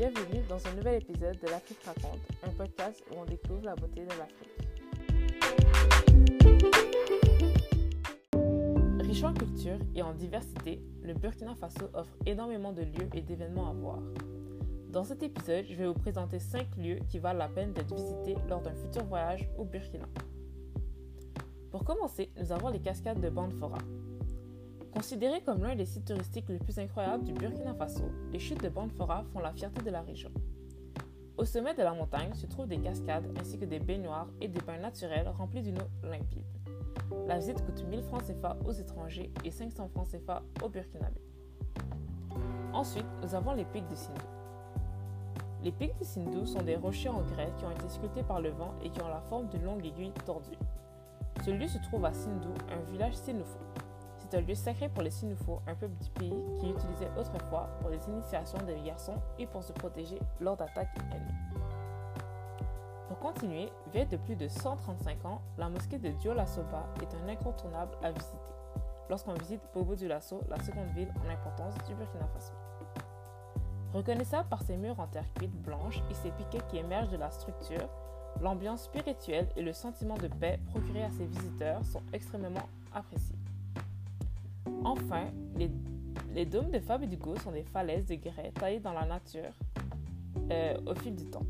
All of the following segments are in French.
Bienvenue dans un nouvel épisode de l'Afrique raconte, un podcast où on découvre la beauté de l'Afrique. Riche en culture et en diversité, le Burkina Faso offre énormément de lieux et d'événements à voir. Dans cet épisode, je vais vous présenter 5 lieux qui valent la peine d'être visités lors d'un futur voyage au Burkina. Pour commencer, nous avons les cascades de Banfora. Considérées comme l'un des sites touristiques les plus incroyables du Burkina Faso, les chutes de Banfora font la fierté de la région. Au sommet de la montagne se trouvent des cascades ainsi que des baignoires et des bains naturels remplis d'une eau limpide. La visite coûte 1000 francs CFA aux étrangers et 500 francs CFA aux Burkinabés. Ensuite, nous avons les pics de Sindou. Les pics de Sindou sont des rochers en grès qui ont été sculptés par le vent et qui ont la forme d'une longue aiguille tordue. Ce lieu se trouve à Sindou, un village Sinoufo. C'est un lieu sacré pour les Sinoufo, un peuple du pays qui utilisait autrefois pour les initiations des garçons et pour se protéger lors d'attaques ennemies. Pour continuer, vieille de plus de 135 ans, la mosquée de Diola Soba est un incontournable à visiter lorsqu'on visite Bobo du Lasso, la seconde ville en importance du Burkina Faso. Reconnaissable par ses murs en terre cuite blanche et ses piquets qui émergent de la structure, l'ambiance spirituelle et le sentiment de paix procurés à ses visiteurs sont extrêmement appréciés. Enfin, les, dômes de Fabidugo sont des falaises de grès taillées dans la nature euh, au fil du temps.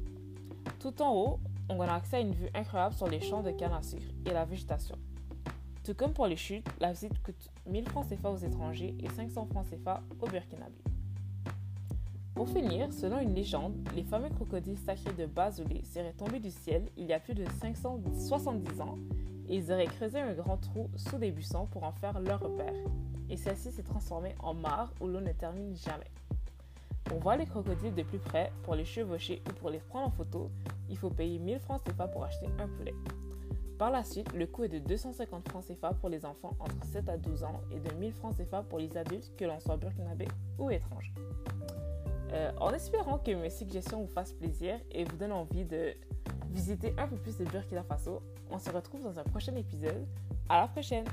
Tout en haut, on a accès à une vue incroyable sur les champs de canne à sucre et la végétation. Tout comme pour les chutes, la visite coûte 1000 francs CFA aux étrangers et 500 francs CFA aux Burkinabés. Pour finir, selon une légende, les fameux crocodiles sacrés de Bazoulé seraient tombés du ciel il y a plus de 570 ans et ils auraient creusé un grand trou sous des buissons pour en faire leur repère. Et celle-ci s'est transformée en mare où l'eau ne termine jamais. Pour voir les crocodiles de plus près, pour les chevaucher ou pour les prendre en photo, il faut payer 1000 francs CFA pour acheter un poulet. Par la suite, le coût est de 250 francs CFA pour les enfants entre 7 à 12 ans et de 1000 francs CFA pour les adultes, que l'on soit burkinabé ou étranger. Euh, en espérant que mes suggestions vous fassent plaisir et vous donnent envie de visiter un peu plus le Burkina Faso, on se retrouve dans un prochain épisode. À la prochaine!